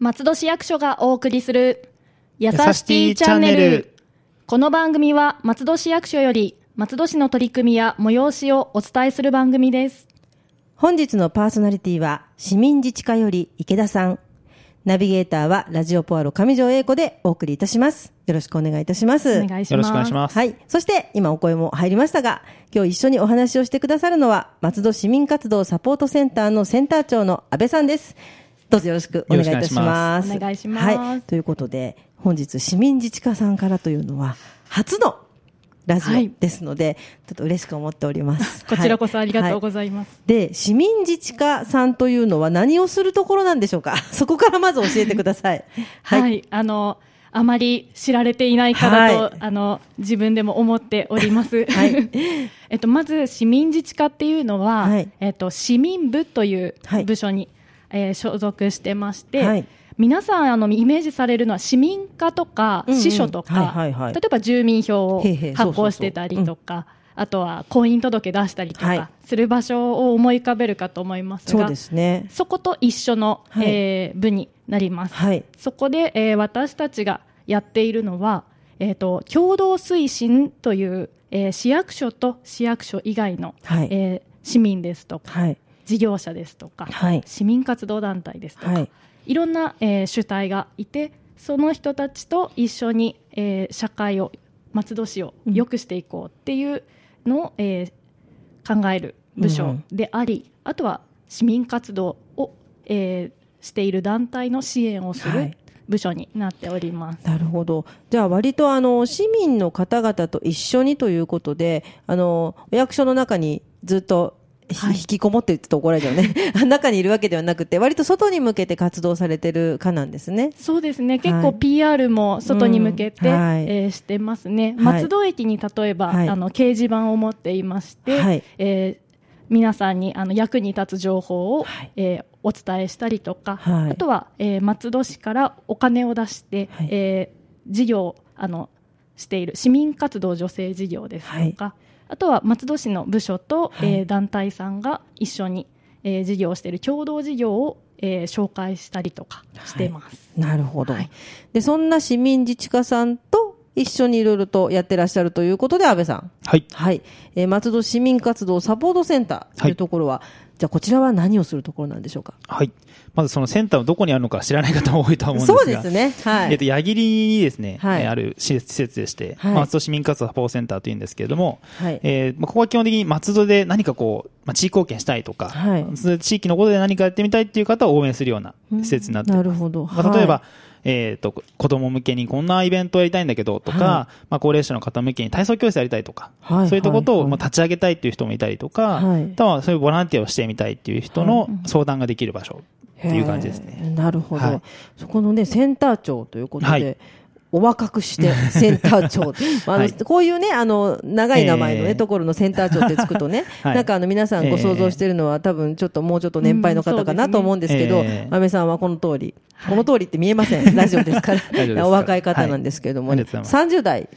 松戸市役所がお送りするやさしティチャンネル。この番組は松戸市役所より松戸市の取り組みや催しをお伝えする番組です。本日のパーソナリティは市民自治課より池田さん。ナビゲーターはラジオポアロ上条英子でお送りいたします。よろしくお願いいたします。お願いします。よろしくお願いします。はい。そして、今お声も入りましたが、今日一緒にお話をしてくださるのは、松戸市民活動サポートセンターのセンター長の安倍さんです。どうぞよろしくお願いいたします。お願いしますはい。ということで、本日市民自治課さんからというのは、初のラジはいオですので、ちょっと嬉しく思っております。こちらこそありがとうはございます。いで、市民自治課さんというのは何をするところなんでしょうか？そこからまず教えてください。はい、あの、あまり知られていないからと、はい。あの、自分でも思っております。はい。えっと、まず、市民自治課っていうのは、はい。えっと、市民部というはい。部署に、えー所属してまして、はい。皆さん、あの、イメージされるのは市民課とか、支所とか、例えば住民票を発行してたりとか、あとは婚姻届出したりとはい。かする場所を思い浮かべるかと思いますが、そうですね。そこと一緒の、はい。えー部になります。はい。そこで、えー私たちがやっているのは、えー、と共同推進という、えー市役所と市役所以外の、はい。えー市民ですとか、はい。事業者ですとか、はい。市民活動団体ですとか、はい。い、ろんな、えー主体がいてその人たちと一緒に、えー社会を松戸市を良くしていこうっていうのを、えー考える部署であり、あとは市民活動を、えーしている団体の支援をするはい部署になっております。なるほど。じゃあ割とあの市民の方々と一緒にということで、あのお役所の中にずっとひはい引きこもってるって怒られちゃうね。中にいるわけではなくて、割と外に向けて活動されてるかなんですね。そうですね結構はい PR も外に向けて、うんはいえーしてますね、はい松戸駅に例えば、はいあの掲示板を持っていまして、はいえー皆さんにあの役に立つ情報を、はい。えーお伝えしたりとか、はい。あとは、えー松戸市からお金を出して、はい。えー事業をあのしている市民活動助成事業ですとか、あとは松戸市の部署と、はい。えー団体さんが一緒に、えー事業をしている共同事業を、えー紹介したりとかしてます。なるほど。はい。で、そんな市民自治課さんと一緒にいろいろとやってらっしゃるということで、安倍さん。はい。はい。えー松戸市民活動サポートセンターというところは、じゃあこちらは何をするところなんでしょうか？はい。まずそのセンターはどこにあるのか知らない方も多いとは思うんですが。そうですね。はい。えっと、矢切にですね、はいえーある施設でして、はい松戸市民活動サポートセンターというんですけれども、はいえーまあここは基本的に松戸で何かこう、まあ、地域貢献したいとか、はいその地域のことで何かやってみたいっていう方を応援するような施設になっています。なるほど。まあ、例えば、はえっ、と、子供向けにこんなイベントをやりたいんだけどとか、はい。まあ、高齢者の方向けに体操教室やりたいとか、はいそういったことを、はいまあ、立ち上げたいっていう人もいたりとか、はい。あとはそういうボランティアをしてみたいっていう人の相談ができる場所っていう感じですへね。ーなるほど、はい。そこのね、センター長ということで、はいお若くして センター長。まああのはいこういうね、あの、長い名前のね、えー。ところのセンター長ってつくとね、はい。なんかあの皆さんご想像してるのは、多分ちょっともうちょっと年配の方かなと思うんですけど、うんー安倍さんはこの通り、この通りって見えません。ラジオですから。お若い方なんですけれども、ね。はい。30代、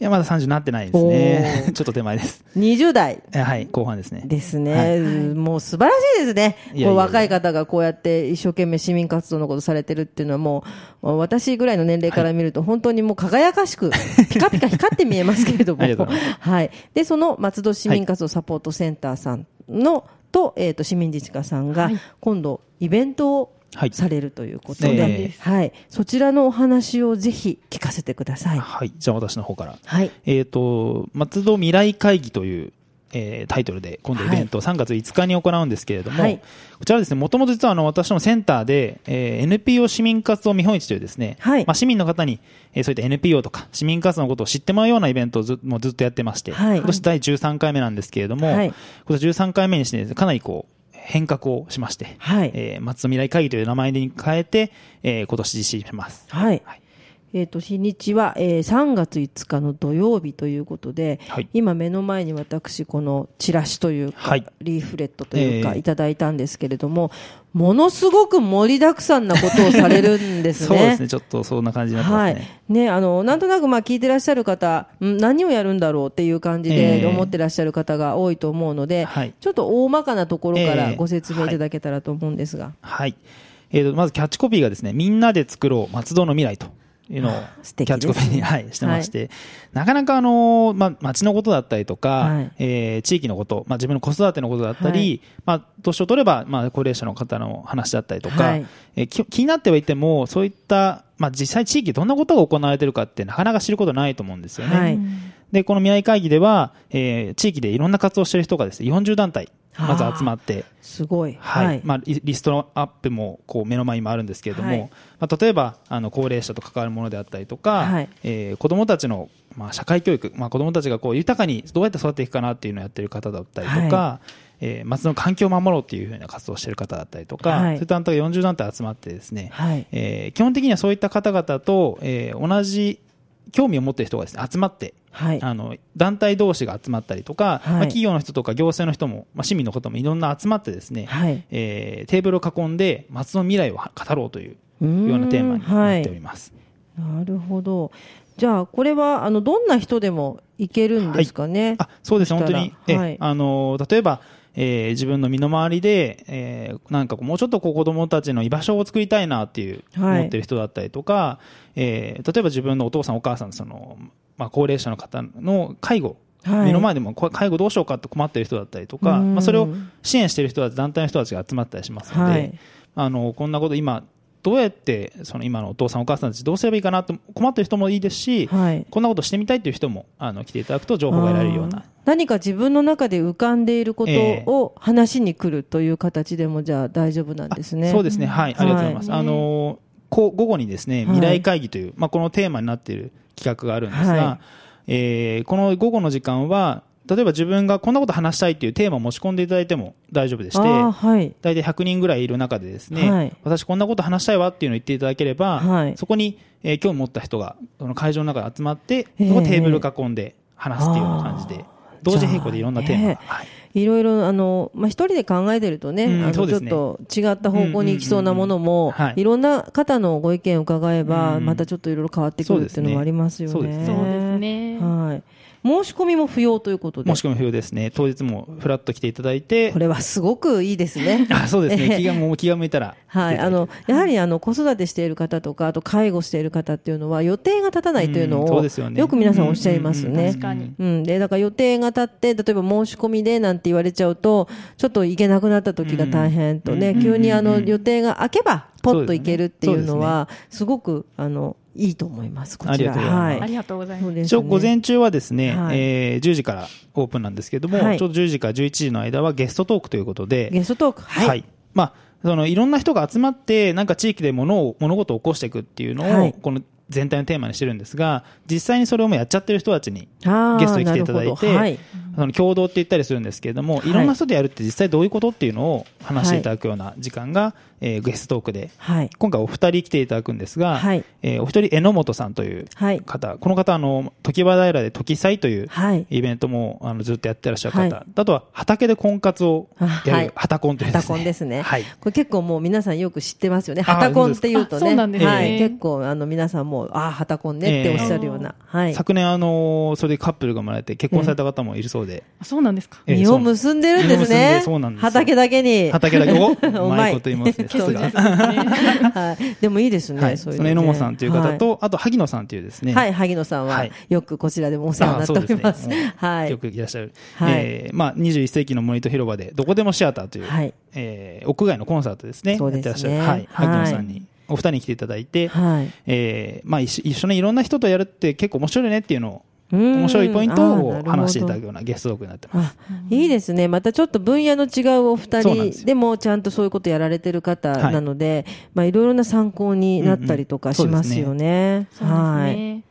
いや、まだ30になってないですおねー。ちょっと手前です。20代、えはい、後半ですね。ですね、はい。もう素晴らしいですね、いやいやいや。こう若い方がこうやって一生懸命市民活動のことされてるっていうのはもう、私ぐらいの年齢から見ると、本当にもう輝かしく、ピカピカ光って見えますけれども、はい、でその松戸市民活動サポートセンターさんの、と,、えー、と市民自治課さんが、はい。今度、イベントをはいされるということで、ですはい、そちらのお話をぜひ聞かせてください。はい。じゃあ私の方から。はい。えっ、と、松戸未来会議という、えータイトルで、今度イベントを3月5日に行うんですけれども、はい。こちらはですね、もともと実はあの私のセンターで、えー NPO 市民活動見本市というですね、はい。まあ、市民の方に、えーそういった NPO とか市民活動のことを知ってもらうようなイベントをずもうずっとやってまして、はい。今年第13回目なんですけれども、はい。今年13回目にして、かなりこう、変革をしまして、はい。えー松戸未来会議という名前に変えて、えー今年実施します。はい。はいえっ、と、日にちは、えー、3月5日の土曜日ということで、はい今目の前に私、このチラシというか、はいリーフレットというか、えーいただいたんですけれども、ものすごく盛りだくさんなことをされるんです そうね。ですね、ちょっとそんな感じになってまはいすね。。ね、あの、なんとなくまあ聞いてらっしゃる方、ん何をやるんだろうっていう感じでええ思ってらっしゃる方が多いと思うので、はいちょっと大まかなところからええご説明いただけたらと思うんですが。はい。えーと、まずキャッチコピーがですね、みんなで作ろう松戸の未来というのを、キャッチコピーに、はい、してまして、なかなかあのーまあ、町のことだったりとか、はい。えー地域のこと、まあ、自分の子育てのことだったり、はい。まあ、年を取れば、まあ、高齢者の方の話だったりとか、はい。えーき気になってはいても、そういった、まあ、実際地域どんなことが行われてるかってなかなか知ることないと思うんですよね。はいで、この未来会議では、えー地域でいろんな活動をしている人がですね、40団体、まず集まって、すごい。はい。まあ、リリストアップも、こう、目の前にもあるんですけれども、はい。まあ、例えば、あの、高齢者と関わるものであったりとか、はい。えー子供たちの、まあ、社会教育、まあ、子供たちがこう、豊かにどうやって育っていくかなっていうのをやってる方だったりとか、はえー町の環境を守ろうっていうふうな活動をしている方だったりとか、はい。そういった団体が40団体集まってですね、はい。えー基本的にはそういった方々と、えー同じ興味を持っている人がですね、集まって、はい。あの団体同士が集まったりとか、はいまあ、企業の人とか行政の人も、まあ、市民の方もいろんな集まってですね、はいえーテーブルを囲んで松の未来をは語ろうというようなテーマになっております。なるほど。じゃあ、これは、あの、どんな人でもいけるんですかね？あそうです、本当に、えはいあの例えば、えー自分の身の回りで、えーなんかもうちょっとこう子供たちの居場所を作りたいなっていう、はい。思ってる人だったりとか、えー例えば自分のお父さん、お母さんその、まあ、高齢者の方の介護、はい。目の前でもこ介護どうしようかって困ってる人だったりとか、うん。まあ、それを支援してる人たち、団体の人たちが集まったりしますので、はい。あのこんなこと今、どうやってその今のお父さん、お母さんたちどうすればいいかなと困ってる人もいいですし、はい。こんなことしてみたいという人もあの来ていただくと情報が得られるような。何か自分の中で浮かんでいることええ。を話に来るという形でもじゃあ大丈夫なんですね。そうですね、はい、ありがとうございます。はい。あのこう午後にですね、はい。未来会議という、まあ、このテーマになっている企画があるんですが、はい。えーこの午後の時間は、例えば自分がこんなこと話したいというテーマを持ち込んでいただいても大丈夫でして、はい。大体100人ぐらいいる中でですね、はい。私こんなこと話したいわっていうのを言っていただければ、はい。そこに、えー興味持った人がその会場の中で集まって、ええそこテーブル囲んで話すっていうような感じで、同時並行でいろんなテーマが、い。いろいろ、あの、まあ、一人で考えてるとね、うんあの、ちょっと違った方向に行きそうなものもい、いろんな方のご意見を伺えば、うん。またちょっといろいろ変わってくるっていうのもありますよね。そうですね。はい。申し込みも不要ということで。申し。込み不要ですね。当日もフラッと来ていただいて。こ、れはすごくいいですね。あそうですね。ええ。気がもう気が向いたら。はい、あのやはりあの子育てしている方とか、あと介護している方っていうのは、予定が立たないというのを、よね。よく皆さんおっしゃいますね。確かに。うん、でだから予定が立って、例えば申し込みでなんて言われちゃうと、ちょっと行けなくなった時が大変とね、うん急にあのうん予定が空けば、ポッと行けるっていうのは、すごくあのいいと思います、こちら。ありがとうございます。ありがとうございます。一応午前中はですね、はい。えー10時からオープンなんですけれども、はい。ちょうど10時から11時の間はゲストトークということで、ゲストトーク、はい。まあ、そのいろんな人が集まって、なんか地域で物を、物事を起こしていくっていうのを、はい。この全体のテーマにしてるんですが、実際にそれをもうやっちゃってる人たちにゲストに来ていただいて、なるほど。はいその共同って言ったりするんですけれども、はいいろんな人でやるって実際どういうことっていうのを話していただくような時間が、えーゲストトークで、はい。今回お二人来ていただくんですが、はいえーお一人榎本さんというはい方、この方あの時場平で時祭というはいイベントもあのずっとやってらっしゃる方、はいあとは畑で婚活をやる、あはたコンというハタコンですね。はい。これ結構もう皆さんよく知ってますよね。あハタコンって言うとね。ねはい。結構あの皆さんも、ああ、ハタコンねっておっしゃるような。はい。昨年あのそれでカップルが生まれて結婚された方もいるそうで、あそうなんですか。ええ実を結んでるんですねで。そうなんですよ畑だけに。畑だけをう うまいこと言いますね。さすが。はい。でもいいですね。はい。そいうねそうの榎本さんという方と、あと萩野さんというですね。はい、萩野さんははいよくこちらでもお世話になっております。はいよ。くいらっしゃる。はいえーまあ、21世紀の森と広場で、どこでもシアターという、はいえー屋外のコンサートですね。そうですね。はい。はい萩野さんに、お二人に来ていただいて、はい。えーまあ一緒、一緒にいろんな人とやるって結構面白いねっていうのを、うん面白いポイントを話していただくようなゲストトークになってます。あいいですね、またちょっと分野の違うお二人でもちゃんとそういうことやられてる方はい。なので、いまあ、いろいろな参考になったりとかしますよね。はい。ね。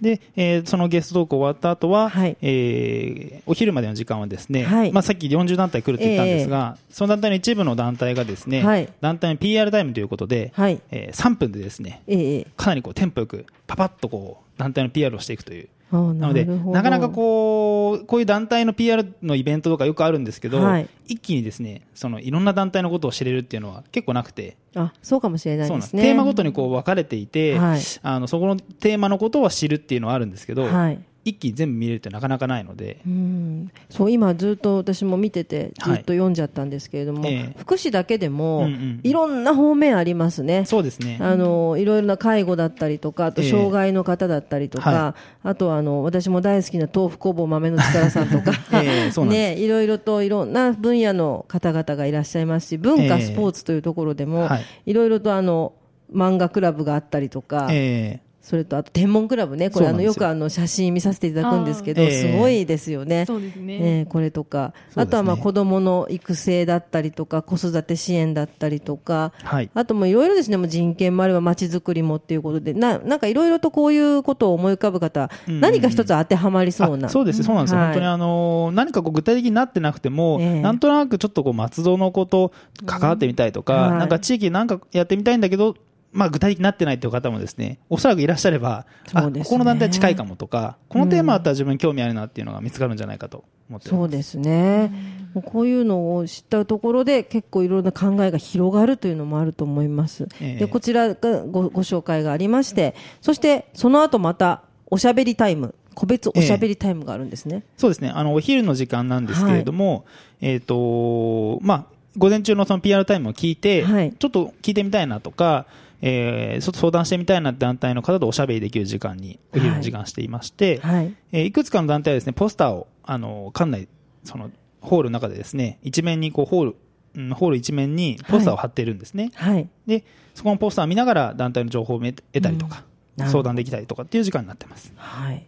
で、えーそのゲストトーク終わった後は、はい。えーお昼までの時間はですね、はい。まあ、さっき40団体来るって言ったんですが、その団体の一部の団体がですね、はい。団体の PR タイムということで、はい。えー3分でですね、ええ。かなりこうテンポよくパパッとこう団体の PR をしていくという。なのでなかなかこうこういう団体の PR のイベントとかよくあるんですけど、はい。一気にですねそのいろんな団体のことを知れるっていうのは結構なくて、あそうかもしれないですね。テーマごとにこう分かれていて、はい。あのそこのテーマのことは知るっていうのはあるんですけど、はい一気に全部見れるってなかなかないので、うん。そう今ずっと私も見ててずっと読んじゃったんですけれども、ええ。福祉だけでも、うんうんいろんな方面ありますね。そうですね。あのいろいろな介護だったりとか、あとええ。障害の方だったりとか、はあとはあの私も大好きな豆腐工房豆の力さんとか、ええそうなんです。ね、いろいろといろんな分野の方々がいらっしゃいますし、文化、ええ。スポーツというところでも、はい。いろいろとあの漫画クラブがあったりとか、えそれとあと天文クラブね、これあのよよくあの写真見させていただくんですけど、すごいですよね。そうですね。えーこれとか、あとはまあ子供の育成だったりとか、子育て支援だったりとか、ーはい。あともいろいろですね、もう人権もあれば街づくりもっていうことで、ななんかいろいろとこういうことを思い浮かぶ方、うん。何か一つ当てはまりそうな。あそうですねそうなんです本当にあの何かこう具体的になってなくても、ええ。なんとなくちょっとこう松戸のこと関わってみたいとか、はい。なんか地域なんかやってみたいんだけど、まあ、具体的になってないという方もですねおそらくいらっしゃれば、ねここの団体近いかもとか、このテーマだったら自分興味あるなっていうのが見つかるんじゃないかと思ってます。そうですね。もうこういうのを知ったところで結構いろんな考えが広がるというのもあると思います。ええでこちらがごご紹介がありまして、そしてその後またおしゃべりタイム、個別おしゃべりタイムがあるんですね。そうですね。あの、お昼の時間なんですけれども、えっ、と、まあ、午前中のその PR タイムを聞いて、はいちょっと聞いてみたいなとか、えーちょっと相談してみたいな団体の方とおしゃべりできる時間に、お昼の時間していまして、はい。えーいくつかの団体はですね、ポスターを、あの、館内、その、ホールの中でですね、一面にこう、ホール、うんホール一面にポスターを貼っているんですね。はい。で、そこのポスターを見ながら団体の情報を得得たりとか、うん相談できたりとかっていう時間になってます。はい。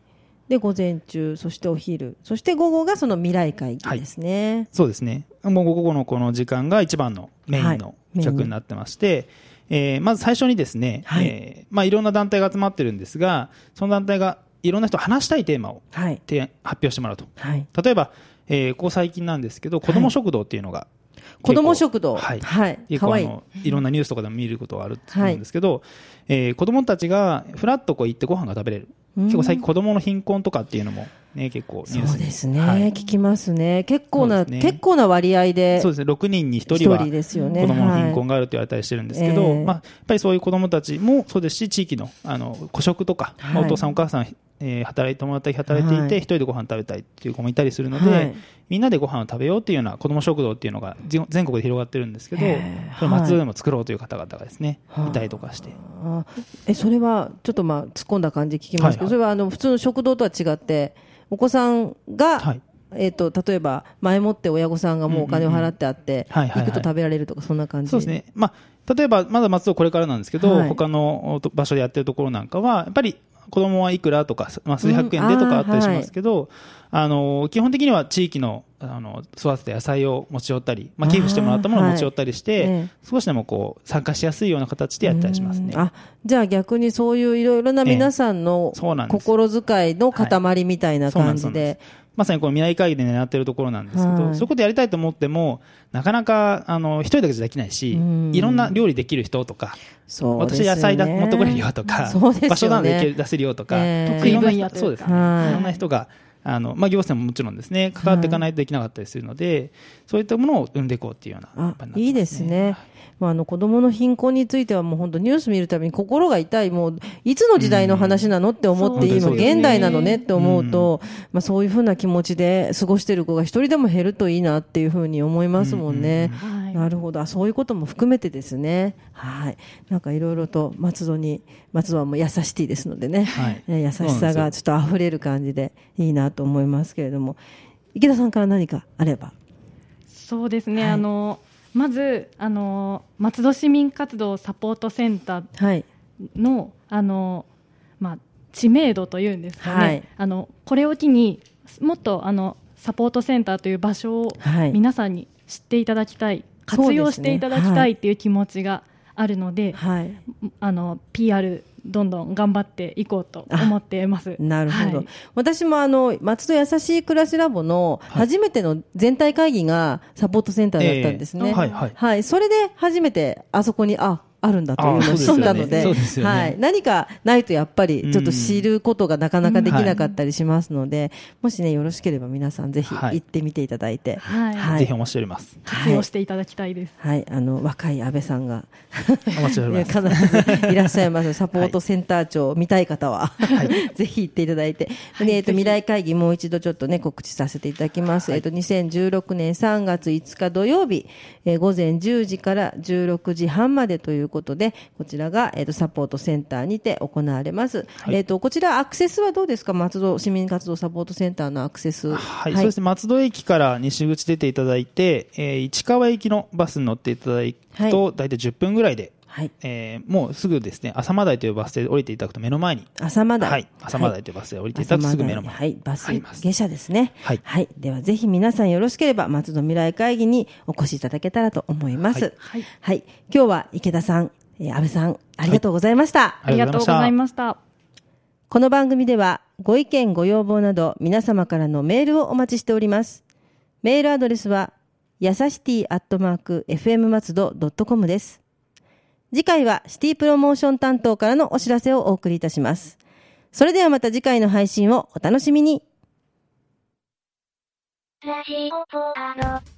で、午前中、そしてお昼、そして午後がその未来会議ですね。そうですね。もう午後のこの時間が一番のメインのはい企画になってまして、えーまず最初にですね、はいいえーまあ、いろんな団体が集まってるんですが、その団体がいろんな人と話したいテーマをはい。発表してもらうと。はい。例えば、えーここ最近なんですけど、子ども食堂っていうのが、子供食堂。はいはい。結構あのいろんなニュースとかでも見ることがあると思うんですけど、えー子供たちがフラッとこう行ってご飯が食べれる。うん結構最近子供の貧困とかっていうのもね、結構ニュースに。そうですね、はい。聞きますね。結構な、ね。結構な割合で。そうですね、6人に1一人は。子供の貧困はいがあると言われたりしてるんですけど、ええまあ、やっぱりそういう子供たちもそうですし、地域のあの孤食とか、はい。まあお父さん、お母さん、えー働いてもらったり働いていて、はい。一人でご飯食べたいっていう子もいたりするので、はい。みんなでご飯を食べようっていうような子供食堂っていうのがじ全国で広がってるんですけどそれを松戸でも作ろうという方々がですね、はい。いたりとかして。あ。えそれはちょっとまあ突っ込んだ感じで聞きますけど、はい。はい。それはあの普通の食堂とは違ってお子さんが、はい。えっと例えば前もって親御さんがもうお金を払ってあって、行くと食べられるとかそんな感じ？そうですね。まあ、例えば、まだ松戸これからなんですけど、はい。他の場所でやってるところなんかは、やっぱり子供はいくらとか、まあ、数百円でとかあったりしますけど、あの、基本的には地域の、あの、育てた野菜を持ち寄ったり、まあ、寄付してもらったものを持ち寄ったりして、はいええ。少しでもこう、参加しやすいような形でやったりしますね。うん。あじゃあ逆にそういういろいろな皆さんのそうなん心遣いの塊みたいな感じそうなんでで、まさにこの未来会議で狙ってるところなんですけど、はい。そういうことやりたいと思っても、なかなか、あの、一人だけじゃできないし、うん。いろんな料理できる人とか、そうね。私野菜だ持ってこれるよとか、ね。場所なので出せるよとか、ええ。得意分野そうですね、はい。いろんな人が、あのまあ、行政ももちろんですね、関わっていかないとできなかったりするので、そういったものを生んでいこうっていうようなあ場になってます、いいですね。まあ、あの子供の貧困についてはもう本当ニュース見るたびに心が痛い、もういつの時代の話なのって思っていい、うんもうそうですね現代なのねって思うと、まあ、そういうふうな気持ちで過ごしている子が一人でも減るといいなっていうふうに思いますもんね。はい。なるほど。あそういうことも含めてですね、はい、なんかいろいろと松戸に、松戸はもう優しティですのでね、はい。え優しさがちょっと溢れる感じでいいなと思いますけれども、池田さんから何かあれば？そうですね、はい。あのまずあの松戸市民活動サポートセンターはい、のあの、まあ、知名度というんですかね、はい。あのこれを機にもっとあのサポートセンターという場所をはい。皆さんに知っていただきたい、活用していただきたいっていう気持ちがあるので、はい。あの PR どんどん頑張っていこうと思っています。なるほど、はい、私もあの松戸やさしい暮らしラボの初めての全体会議がサポートセンターだったんですね、えーはいはい、はい、それで初めてあそこにああるんだというのを知ったので、はい、何かないとやっぱりちょっと知ることがなかなかできなかったりしますので、もしね、よろしければ皆さんぜひ行ってみていただいて、はい、ぜひお待ちしております。活用していただきたいです。はい、あの、若い安倍さんがお待ちしております。必ずいらっしゃいます。サポートセンター長、見たい方は、ぜひ行っていただいて、えっと、未来会議もう一度ちょっとね、告知させていただきます。えっと、2016年3月5日土曜日、え午前10時から16時半までということで、こちらが、えーと、サポートセンターにて行われます、はい、えーと、こちらアクセスはどうですか？松戸市民活動サポートセンターのアクセス、はい、はい、そうですね。松戸駅から西口出ていただいて、えー、市川駅のバスに乗っていただくと、はい、大体10分ぐらいではい、えー、もうすぐですね、浅間台というバス停で降りていただくと目の前に。浅間台。はい。浅間台というバス停で降りていただくとすぐ目の前に。はい。バス下車ですね。はい。はい。ではぜひ皆さんよろしければ松戸未来会議にお越しいただけたらと思います。はい。はい。今日は池田さん、えー、安倍さん、ありがとうございました。はい、ありがとうございました。この番組では、ご意見、ご要望など、皆様からのメールをお待ちしております。メールアドレスは、やさしティアットマーク、fm 松戸ドットコムです。次回はシティプロモーション担当からのお知らせをお送りいたします。それではまた次回の配信をお楽しみに。ラジオポアロ